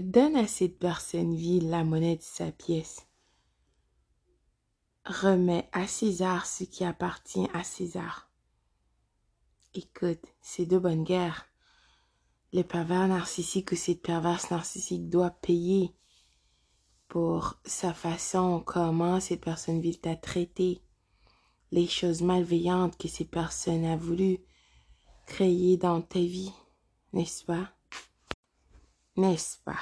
donne à cette personne vile la monnaie de sa pièce. Remets à César ce qui appartient à César. Écoute, c'est de bonne guerre. Le pervers narcissique ou cette perverse narcissique doit payer pour sa façon, comment cette personne vile t'a traité, les choses malveillantes que cette personne a voulu créer dans ta vie, n'est-ce pas? N'est-ce pas?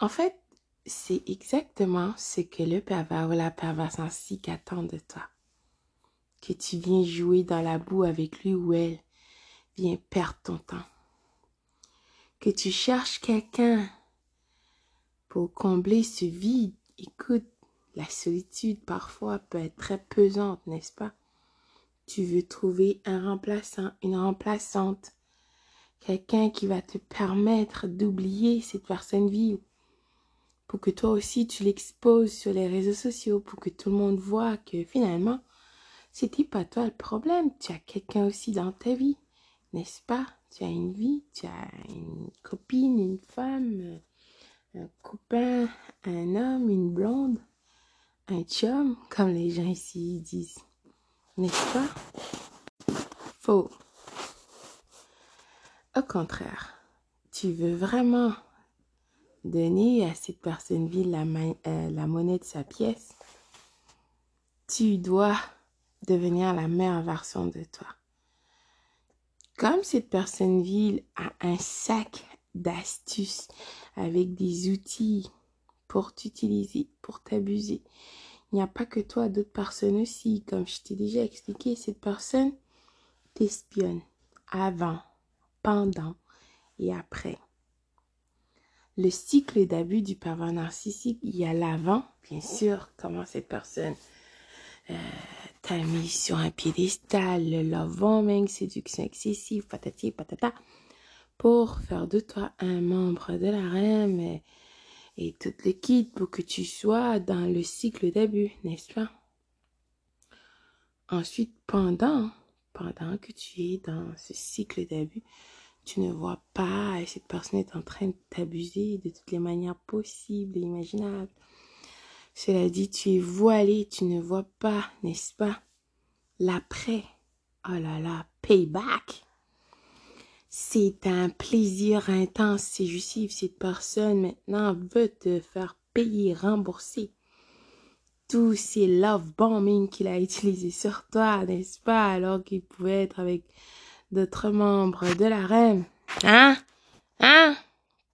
En fait, c'est exactement ce que le pervers ou la perverse narcissique attend de toi. Que tu viens jouer dans la boue avec lui ou elle, viens perdre ton temps. Que tu cherches quelqu'un pour combler ce vide. Écoute, la solitude parfois peut être très pesante, n'est-ce pas? Tu veux trouver un remplaçant, une remplaçante, quelqu'un qui va te permettre d'oublier cette personne vive pour que toi aussi tu l'exposes sur les réseaux sociaux, pour que tout le monde voit que finalement, c'était pas toi le problème, tu as quelqu'un aussi dans ta vie, n'est-ce pas? Tu as une vie, tu as une copine, une femme, un copain, un homme, une blonde, un chum, comme les gens ici disent. N'est-ce pas? Faux. Au contraire, tu veux vraiment donner à cette personne vile la, euh, la monnaie de sa pièce, tu dois devenir la meilleure version de toi. Comme cette personne vile a un sac d'astuces avec des outils pour t'utiliser, pour t'abuser, il n'y a pas que toi, d'autres personnes aussi. Comme je t'ai déjà expliqué, cette personne t'espionne avant, pendant et après le cycle d'abus du pervers narcissique, il y a l'avant, bien sûr, comment cette personne euh, t'a mis sur un piédestal, le love bombing, séduction excessive, patati patata, pour faire de toi un membre de la reine et, et tout le kit pour que tu sois dans le cycle d'abus, n'est-ce pas? Ensuite, pendant, pendant que tu es dans ce cycle d'abus, tu ne vois pas et cette personne est en train de t'abuser de toutes les manières possibles et imaginables. Cela dit, tu es voilé, tu ne vois pas, n'est-ce pas, l'après. Oh là là, payback. C'est un plaisir intense, c'est justif. Cette personne maintenant veut te faire payer, rembourser tous ces love bombing qu'il a utilisés sur toi, n'est-ce pas, alors qu'il pouvait être avec d'autres membres de la reine. Hein? Hein?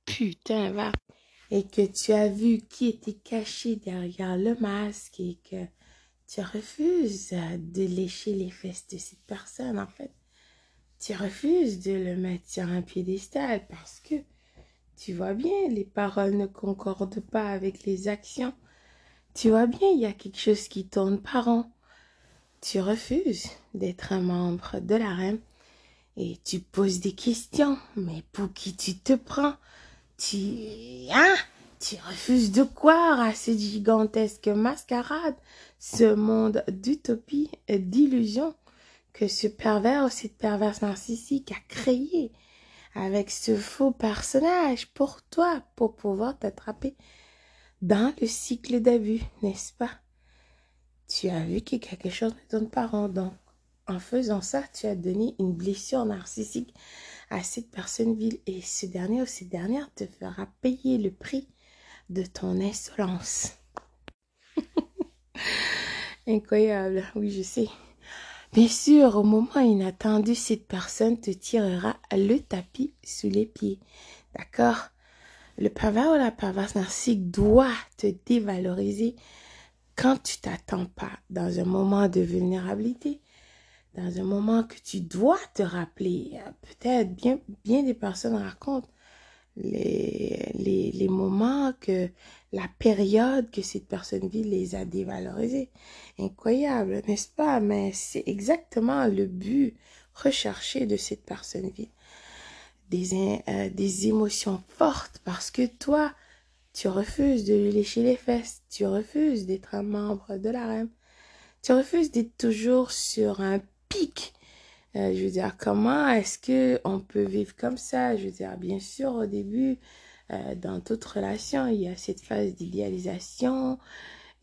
Putain, va. Et que tu as vu qui était caché derrière le masque et que tu refuses de lécher les fesses de cette personne, en fait. Tu refuses de le mettre sur un piédestal parce que tu vois bien, les paroles ne concordent pas avec les actions. Tu vois bien, il y a quelque chose qui tourne par an. Tu refuses d'être un membre de la reine et tu poses des questions. Mais pour qui tu te prends? Tu... Hein? Tu refuses de croire à cette gigantesque mascarade, ce monde d'utopie et d'illusion que ce pervers ou cette perverse narcissique a créé avec ce faux personnage pour toi, pour pouvoir t'attraper dans le cycle d'abus, n'est-ce pas? Tu as vu que quelque chose ne donne pas rond, donc en faisant ça, tu as donné une blessure narcissique à cette personne vile et ce dernier ou cette dernière te fera payer le prix de ton insolence. Incroyable, oui, je sais. Bien sûr, au moment inattendu, cette personne te tirera le tapis sous les pieds. D'accord? Le pervers ou la perverse narcissique doit te dévaloriser quand tu t'attends pas dans un moment de vulnérabilité dans un moment que tu dois te rappeler. Peut-être bien, bien des personnes racontent les, les, les moments que la période que cette personne vit les a dévalorisés. Incroyable, n'est-ce pas? Mais c'est exactement le but recherché de cette personne vie. Des, euh, des émotions fortes parce que toi, tu refuses de lui lécher les fesses, tu refuses d'être un membre de la reine, tu refuses d'être toujours sur un pic. Euh, je veux dire, comment est-ce que on peut vivre comme ça? Je veux dire, bien sûr, au début, euh, dans toute relation, il y a cette phase d'idéalisation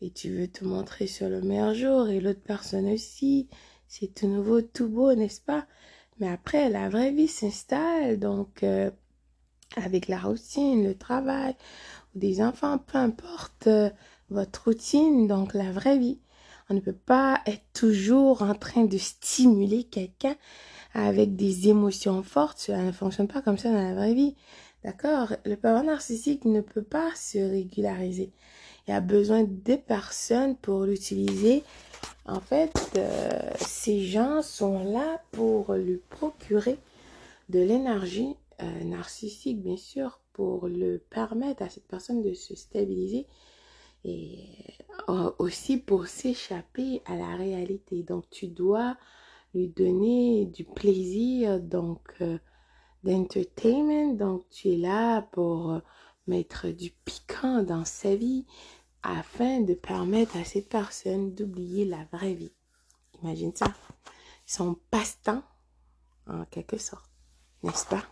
et tu veux te montrer sur le meilleur jour et l'autre personne aussi. C'est tout nouveau, tout beau, n'est-ce pas? Mais après, la vraie vie s'installe, donc euh, avec la routine, le travail, ou des enfants, peu importe votre routine, donc la vraie vie. On ne peut pas être toujours en train de stimuler quelqu'un avec des émotions fortes. Cela ne fonctionne pas comme ça dans la vraie vie. D'accord? Le pervers narcissique ne peut pas se régulariser. Il a besoin de personnes pour l'utiliser. En fait, euh, ces gens sont là pour lui procurer de l'énergie euh, narcissique, bien sûr, pour le permettre à cette personne de se stabiliser et euh, aussi pour s'échapper à la réalité. Donc tu dois lui donner du plaisir, donc d'entertainment. Donc tu es là pour mettre du piquant dans sa vie afin de permettre à cette personne d'oublier la vraie vie. Imagine ça. Son passe-temps, en quelque sorte, n'est-ce pas?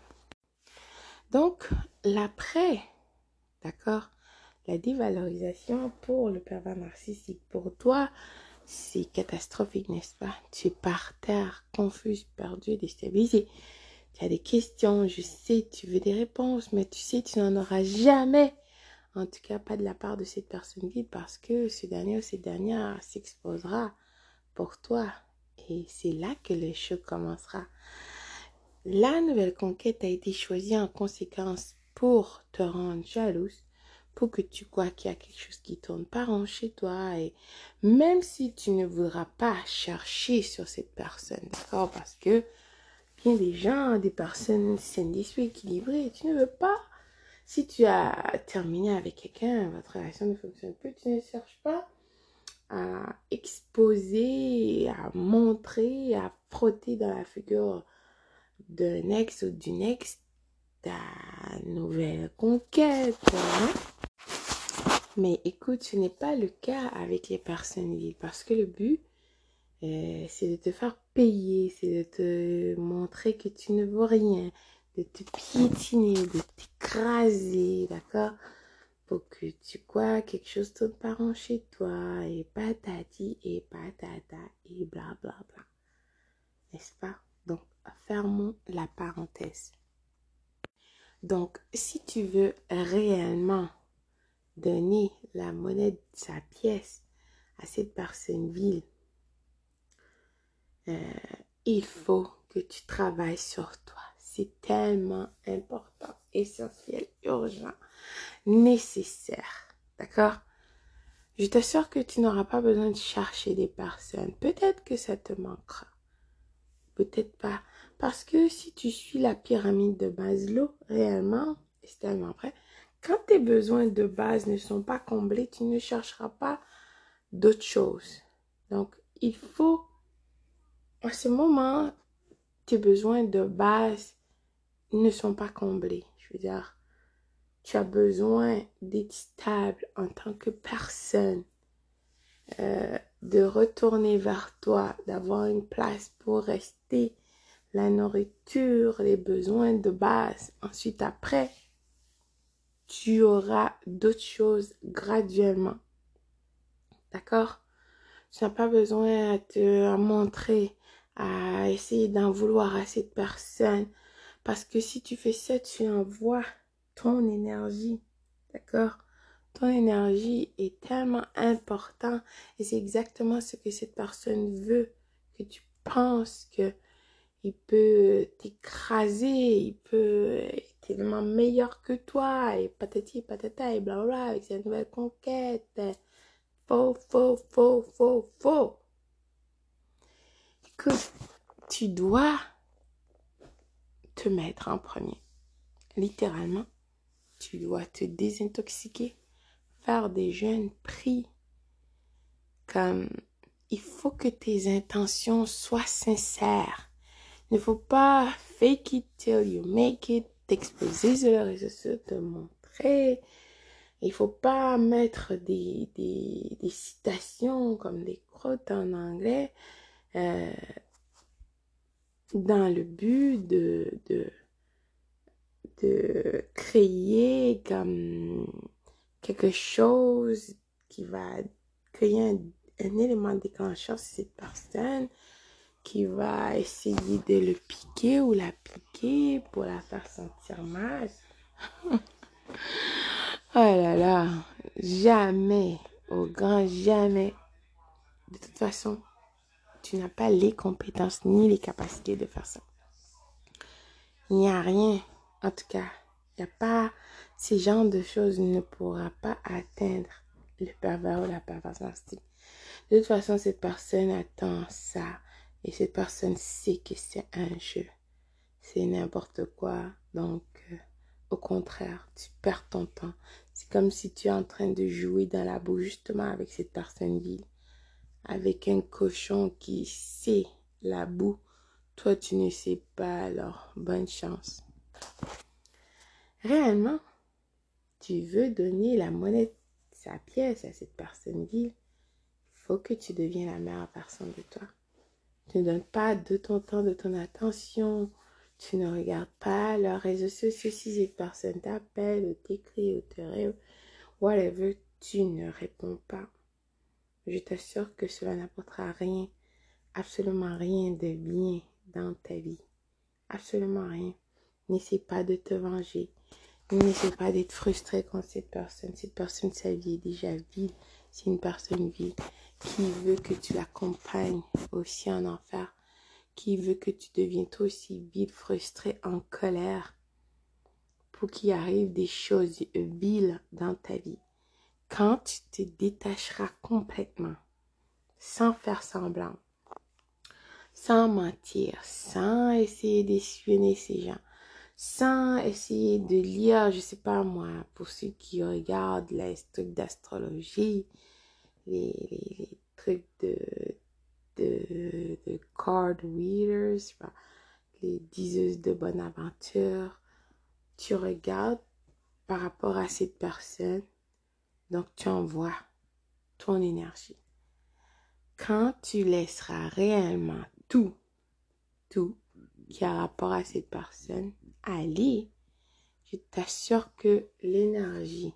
Donc, l'après, d'accord, la dévalorisation pour le pervers narcissique. Pour toi, c'est catastrophique, n'est-ce pas? Tu es par terre, confuse, perdu, déstabilisé. Tu as des questions, je sais, tu veux des réponses, mais tu sais, tu n'en auras jamais. En tout cas, pas de la part de cette personne vide parce que ce dernier ou cette dernière s'exposera pour toi. Et c'est là que le choc commencera. La nouvelle conquête a été choisie en conséquence pour te rendre jalouse, pour que tu crois qu'il y a quelque chose qui tourne pas rond chez toi et même si tu ne voudras pas chercher sur cette personne, d'accord, parce que bien des gens, des personnes saines équilibrées, tu ne veux pas. Si tu as terminé avec quelqu'un, votre relation ne fonctionne plus, tu ne cherches pas à exposer, à montrer, à frotter dans la figure d'un ex ou d'une ex ta nouvelle conquête. Hein? Mais écoute, ce n'est pas le cas avec les personnes vides parce que le but, euh, c'est de te faire payer, c'est de te montrer que tu ne vaux rien, de te piétiner, de t'écraser, d'accord? Pour que tu crois quelque chose de pas chez toi et patati et patata et blablabla. Bla, bla. N'est-ce pas? Donc, fermons la parenthèse. Donc, si tu veux réellement donner la monnaie de sa pièce à cette personne vile, euh, il faut que tu travailles sur toi. C'est tellement important, essentiel, urgent, nécessaire. D'accord? Je t'assure que tu n'auras pas besoin de chercher des personnes. Peut-être que ça te manquera. Peut-être pas. Parce que si tu suis la pyramide de Maslow, réellement, c'est tellement vrai, quand tes besoins de base ne sont pas comblés, tu ne chercheras pas d'autres choses. Donc, il faut, à ce moment, tes besoins de base ne sont pas comblés. Je veux dire, tu as besoin d'être stable en tant que personne, euh, de retourner vers toi, d'avoir une place pour rester, la nourriture, les besoins de base. Ensuite, après, tu auras d'autres choses graduellement. D'accord? Tu n'as pas besoin à te montrer, à essayer d'en vouloir à cette personne. Parce que si tu fais ça, tu envoies ton énergie. D'accord? Ton énergie est tellement important et c'est exactement ce que cette personne veut. Que tu penses que il peut t'écraser, il peut tellement meilleur que toi, et patati patata, et blablabla, avec cette nouvelle conquête. Faux, faux, faux, faux, faux. Écoute, tu dois mettre en premier. Littéralement, tu dois te désintoxiquer, faire des jeûnes pris. Comme il faut que tes intentions soient sincères. Il ne faut pas fake it till you make it t'exposer sur les réseaux sociaux, te montrer. Il faut pas mettre des, des, des citations comme des crottes en anglais. Euh, dans le but de, de, de créer comme quelque chose qui va créer un, élément déclencheur sur cette personne qui va essayer de le piquer ou la piquer pour la faire sentir mal. oh là là, jamais, au grand jamais. De toute façon, tu n'as pas les compétences ni les capacités de faire ça. Il n'y a rien, en tout cas, il n'y a pas, ces genres de choses ne pourra pas atteindre le pervers ou la perverse De toute façon, cette personne attend ça et cette personne sait que c'est un jeu. C'est n'importe quoi. Donc, euh, au contraire, tu perds ton temps. C'est comme si tu es en train de jouer dans la boue justement avec cette personne vile avec un cochon qui sait la boue. Toi, tu ne sais pas, alors bonne chance. Réellement, tu veux donner la monnaie, sa pièce à cette personne vile, il faut que tu deviennes la meilleure personne de toi. Tu ne donnes pas de ton temps, de ton attention. Tu ne regardes pas leurs réseaux sociaux si cette personne t'appelle ou t'écrit ou te rêve, whatever, tu ne réponds pas. Je t'assure que cela n'apportera rien, absolument rien de bien dans ta vie. Absolument rien. N'essaie pas de te venger. N'essaie pas d'être frustré contre cette personne. Cette personne, sa vie est déjà vide. C'est une personne vide qui veut que tu l'accompagnes aussi en enfer. Qui veut que tu deviennes aussi vide, frustré, en colère. Pour qu'il arrive des choses viles dans ta vie quand tu te détacheras complètement, sans faire semblant, sans mentir, sans essayer d'espionner ces gens, sans essayer de lire, je sais pas moi, pour ceux qui regardent les trucs d'astrologie, les, trucs de, de, de card readers, les diseuses de bonne aventure, tu regardes par rapport à cette personne donc, tu envoies ton énergie. Quand tu laisseras réellement tout, tout qui a rapport à cette personne aller, je t'assure que l'énergie,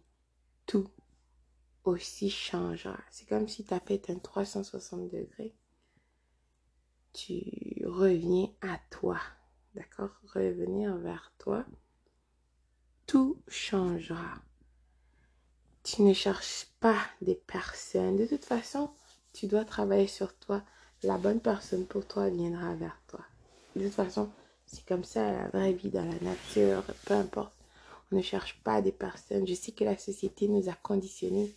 tout aussi changera. C'est comme si tu as fait un 360 degrés. Tu reviens à toi. D'accord? Revenir vers toi. Tout changera. Tu ne cherches pas des personnes. De toute façon, tu dois travailler sur toi. La bonne personne pour toi viendra vers toi. De toute façon, c'est comme ça la vraie vie dans la nature, peu importe. On ne cherche pas des personnes. Je sais que la société nous a conditionnés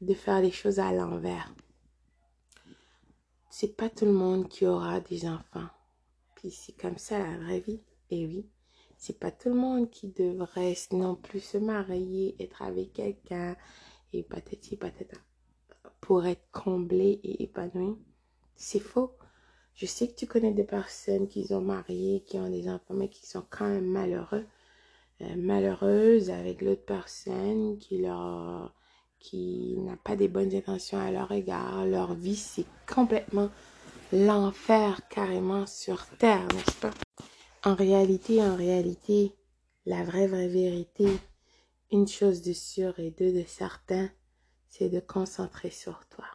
de faire les choses à l'envers. C'est pas tout le monde qui aura des enfants. Puis c'est comme ça la vraie vie. Et oui, c'est pas tout le monde qui devrait non plus se marier, être avec quelqu'un et patati patata pour être comblé et épanoui. C'est faux. Je sais que tu connais des personnes qui sont mariées, qui ont des enfants, mais qui sont quand même malheureux, euh, malheureuses avec l'autre personne qui leur qui n'a pas des bonnes intentions à leur égard. Leur vie, c'est complètement l'enfer carrément sur terre, n'est-ce pas? En réalité, en réalité, la vraie, vraie vérité, une chose de sûre et deux de certain, c'est de concentrer sur toi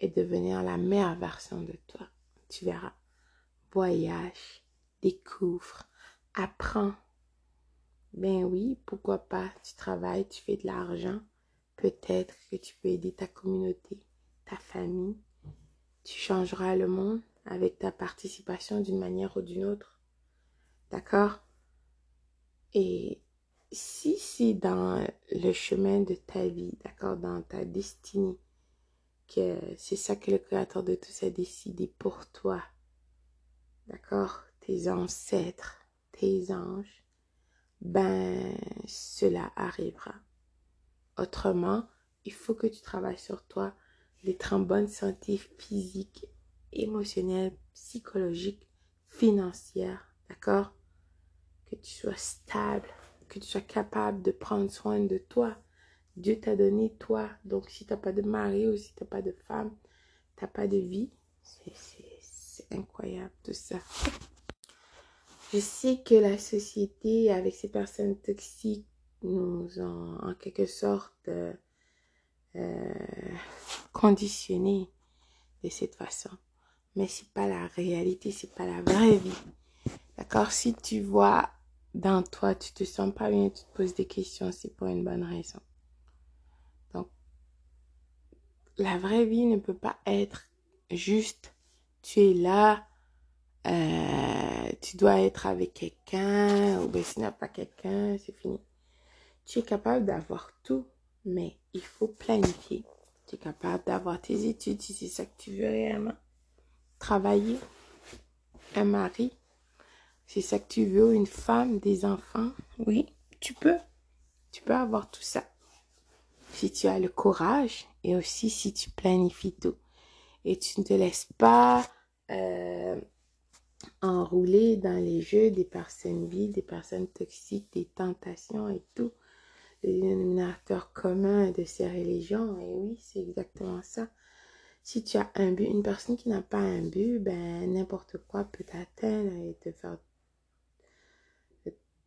et devenir la meilleure version de toi. Tu verras. Voyage, découvre, apprends. Ben oui, pourquoi pas, tu travailles, tu fais de l'argent. Peut-être que tu peux aider ta communauté, ta famille. Tu changeras le monde avec ta participation d'une manière ou d'une autre. D'accord? Et si c'est dans le chemin de ta vie, d'accord, dans ta destinée, que c'est ça que le Créateur de tous a décidé pour toi, d'accord, tes ancêtres, tes anges, ben cela arrivera. Autrement, il faut que tu travailles sur toi, d'être en bonne santé physique, émotionnelle, psychologique, financière, d'accord? Que tu sois stable, que tu sois capable de prendre soin de toi. Dieu t'a donné toi. Donc si tu n'as pas de mari ou si tu n'as pas de femme, tu n'as pas de vie, c'est incroyable tout ça. Je sais que la société, avec ces personnes toxiques, nous ont en quelque sorte euh, euh, conditionnés de cette façon. Mais c'est pas la réalité, c'est pas la vraie vie. D'accord? Si tu vois dans toi, tu te sens pas bien, tu te poses des questions, c'est pour une bonne raison. Donc, la vraie vie ne peut pas être juste, tu es là, euh, tu dois être avec quelqu'un, ou bien s'il n'y a pas quelqu'un, c'est fini. Tu es capable d'avoir tout, mais il faut planifier. Tu es capable d'avoir tes études si c'est ça que tu veux réellement. Travailler, un mari, c'est ça que tu veux, une femme, des enfants? Oui, tu peux. Tu peux avoir tout ça. Si tu as le courage et aussi si tu planifies tout. Et tu ne te laisses pas euh, enrouler dans les jeux des personnes vides, des personnes toxiques, des tentations et tout. Le dénominateur commun de ces religions. Et oui, c'est exactement ça. Si tu as un but, une personne qui n'a pas un but, ben n'importe quoi peut t'atteindre et te faire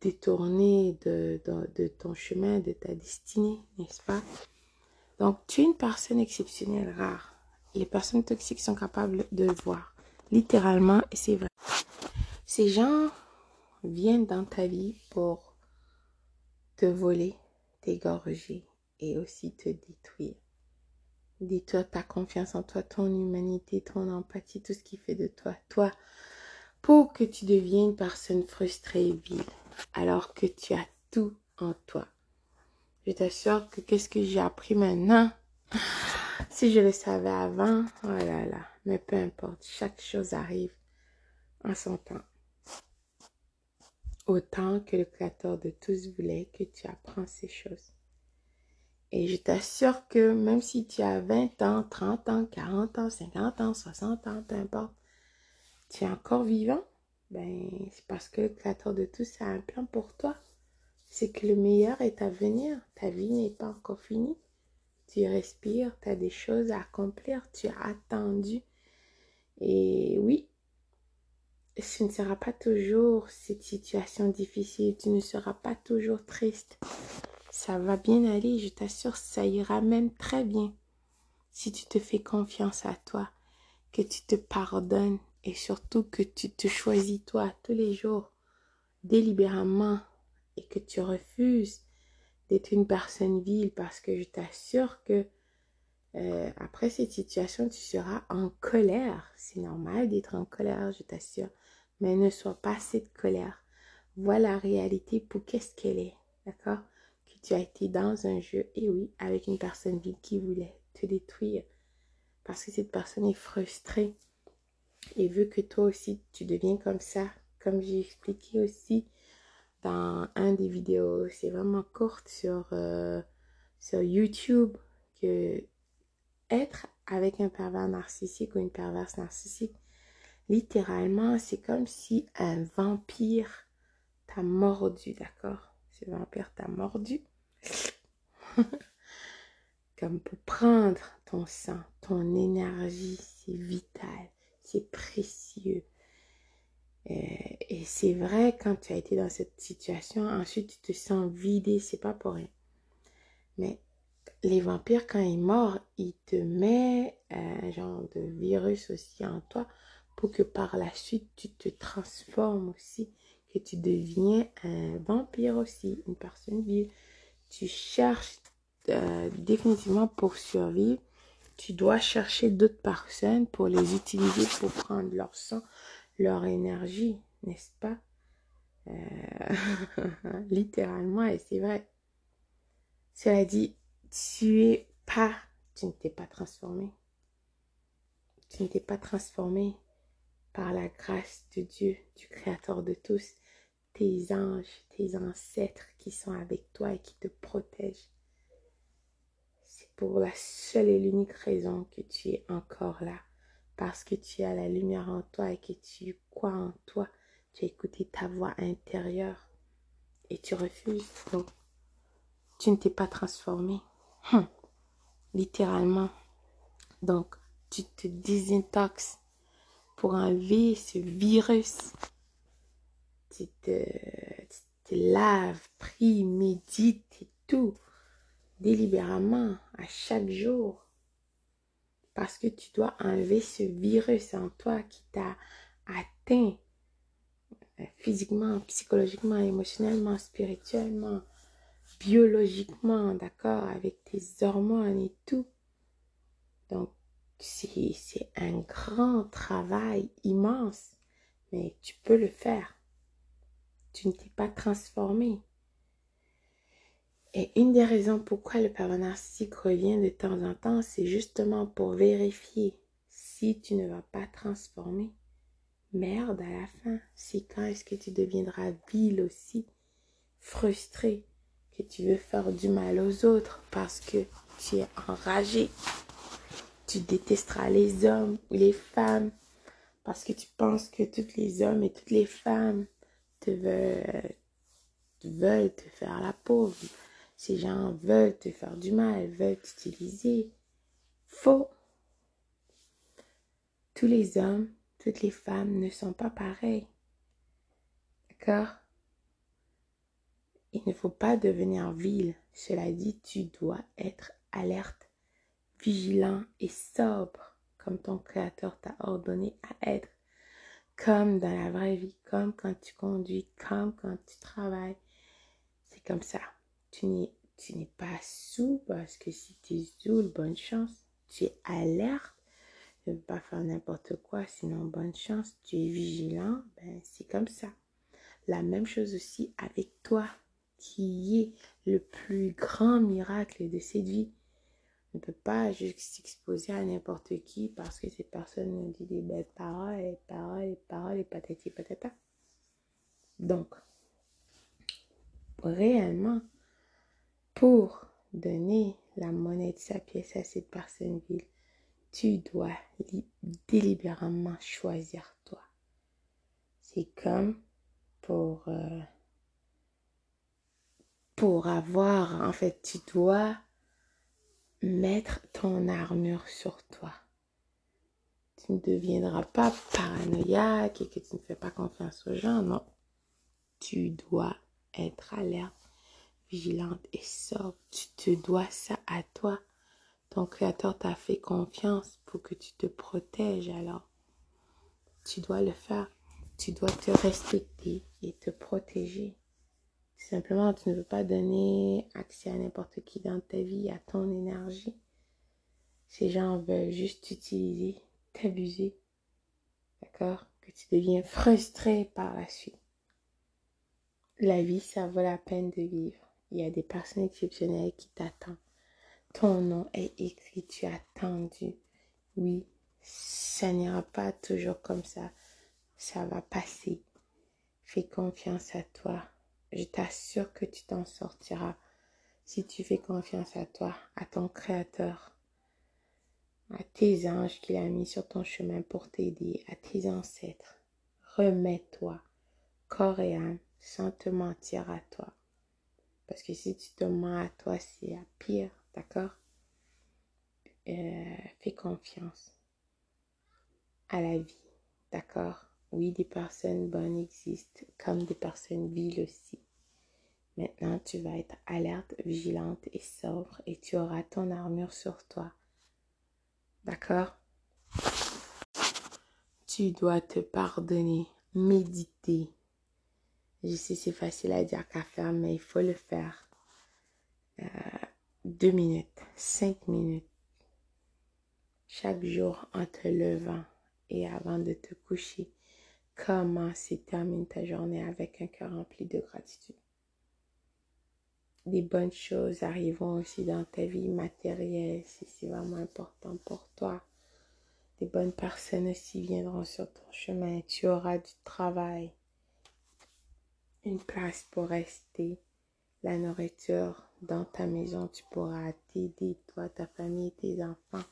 détourner de, ton chemin, de ta destinée, n'est-ce pas? Donc, tu es une personne exceptionnelle, rare. Les personnes toxiques sont capables de voir, littéralement, et c'est vrai. Ces gens viennent dans ta vie pour te voler, t'égorger et aussi te détruire. Détruire ta confiance en toi, ton humanité, ton empathie, tout ce qui fait de toi, toi, pour que tu deviennes une personne frustrée et vide, alors que tu as tout en toi. Je t'assure que qu'est-ce que j'ai appris maintenant, si je le savais avant, oh là là, mais peu importe, chaque chose arrive en son temps autant que le Créateur de tous voulait que tu apprends ces choses. Et je t'assure que même si tu as 20 ans, 30 ans, 40 ans, 50 ans, 60 ans, peu importe, tu es encore vivant, ben, c'est parce que le Créateur de tous a un plan pour toi. C'est que le meilleur est à venir. Ta vie n'est pas encore finie. Tu respires, tu as des choses à accomplir, tu as attendu. Et oui, ce ne sera pas toujours cette situation difficile, tu ne seras pas toujours triste. Ça va bien aller, je t'assure, ça ira même très bien. Si tu te fais confiance à toi, que tu te pardonnes et surtout que tu te choisis toi tous les jours délibérément et que tu refuses d'être une personne vile parce que je t'assure que euh, après cette situation, tu seras en colère. C'est normal d'être en colère, je t'assure mais ne sois pas cette colère. Vois la réalité pour qu'est-ce qu'elle est, d'accord? Que tu as été dans un jeu, et oui, avec une personne vide qui voulait te détruire, parce que cette personne est frustrée et veut que toi aussi tu deviens comme ça, comme j'ai expliqué aussi dans un des vidéos, c'est vraiment courte sur, euh, sur YouTube, que être avec un pervers narcissique ou une perverse narcissique, littéralement, c'est comme si un vampire t'a mordu, d'accord? Ce vampire t'a mordu. comme pour prendre ton sang, ton énergie, c'est vital, c'est précieux. Euh, et, c'est vrai, quand tu as été dans cette situation, ensuite tu te sens vidé, c'est pas pour rien. Mais les vampires, quand ils mordent, ils te mettent un genre de virus aussi en toi pour que par la suite tu te transformes aussi, que tu deviens un vampire aussi, une personne vive. Tu cherches euh, définitivement pour survivre. Tu dois chercher d'autres personnes pour les utiliser pour prendre leur sang, leur énergie, n'est-ce pas? Euh, littéralement, et c'est vrai. Cela dit, tu es pas, tu ne t'es pas transformé. Tu ne t'es pas transformé par la grâce de Dieu, du Créateur de tous, tes anges, tes ancêtres qui sont avec toi et qui te protègent. Pour la seule et l'unique raison que tu es encore là, parce que tu as la lumière en toi et que tu crois en toi. Tu as écouté ta voix intérieure et tu refuses. Donc, tu ne t'es pas transformé. Hum. Littéralement. Donc, tu te désintoxes pour enlever ce virus. Tu te, tu laves, prie, médite et tout, délibérément, à chaque jour. Parce que tu dois enlever ce virus en toi qui t'a atteint euh, physiquement, psychologiquement, émotionnellement, spirituellement, biologiquement, d'accord, avec tes hormones et tout. Donc, c'est un grand travail immense, mais tu peux le faire. Tu ne t'es pas transformé. Et une des raisons pourquoi le pervers narcissique revient de temps en temps, c'est justement pour vérifier si tu ne vas pas transformer. Merde, à la fin, c'est quand est-ce que tu deviendras vil aussi, frustré, que tu veux faire du mal aux autres parce que tu es enragé tu détesteras les hommes ou les femmes parce que tu penses que tous les hommes et toutes les femmes te veulent, veulent te faire la pauvre. Ces gens veulent te faire du mal, veulent t'utiliser. Faux. Tous les hommes, toutes les femmes ne sont pas pareils. D'accord? Il ne faut pas devenir vil. Cela dit, tu dois être alerte vigilant et sobre comme ton Créateur t'a ordonné à être, comme dans la vraie vie, comme quand tu conduis, comme quand tu travailles. C'est comme ça. Tu n'es, pas sous parce que si tu es sous, bonne chance. Tu es alerte. Ne pas faire n'importe quoi, sinon bonne chance. Tu es vigilant, ben c'est comme ça. La même chose aussi avec toi, qui est le plus grand miracle de cette vie ne peut pas juste s'exposer à n'importe qui parce que cette personne nous dit des belles paroles, et paroles, et paroles, et patati patata. Donc, réellement, pour donner la monnaie de sa pièce à cette personne ville, tu dois délibérément choisir toi. C'est comme pour, euh, pour avoir, en fait, tu dois mettre ton armure sur toi. Tu ne deviendras pas paranoïaque et que tu ne fais pas confiance aux gens. Non. Tu dois être alerte, vigilante et sobre. Tu te dois ça à toi. Ton créateur t'a fait confiance pour que tu te protèges alors. Tu dois le faire. Tu dois te respecter et te protéger. Simplement, tu ne veux pas donner accès à n'importe qui dans ta vie, à ton énergie. Ces gens veulent juste t'utiliser, t'abuser. D'accord? Que tu deviens frustré par la suite. La vie, ça vaut la peine de vivre. Il y a des personnes exceptionnelles qui t'attendent. Ton nom est écrit, tu as attendu. Oui, ça n'ira pas toujours comme ça. Ça va passer. Fais confiance à toi. Je t'assure que tu t'en sortiras si tu fais confiance à toi, à ton Créateur, à tes anges qu'il a mis sur ton chemin pour t'aider, à tes ancêtres. Remets-toi, corps et âme, sans te mentir à toi. Parce que si tu te mens à toi, c'est pire, d'accord? Euh, Fais confiance à la vie, d'accord? Oui, des personnes bonnes existent, comme des personnes viles aussi. Maintenant, tu vas être alerte, vigilante et sobre et tu auras ton armure sur toi. D'accord? Tu dois te pardonner, méditer. Je sais, c'est facile à dire qu'à faire, mais il faut le faire. Euh, deux minutes, cinq minutes. Chaque jour en te levant et avant de te coucher Commence et termine ta journée avec un cœur rempli de gratitude? Des bonnes choses arriveront aussi dans ta vie matérielle si c'est vraiment important pour toi. Des bonnes personnes aussi viendront sur ton chemin. Tu auras du travail, une place pour rester, la nourriture dans ta maison. Tu pourras t'aider, toi, ta famille, tes enfants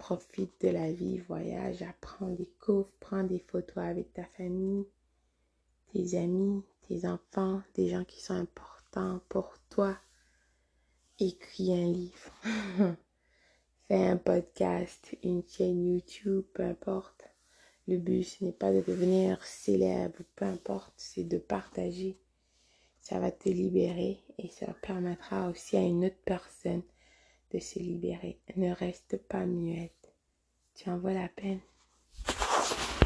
Profite de la vie, voyage, apprends, découvre, prends des photos avec ta famille, tes amis, tes enfants, des gens qui sont importants pour toi. Écris un livre. Fais un podcast, une chaîne YouTube, peu importe. Le but, ce n'est pas de devenir célèbre, peu importe, c'est de partager. Ça va te libérer et ça permettra aussi à une autre personne de se libérer. Ne reste pas muette. Tu en vois la peine.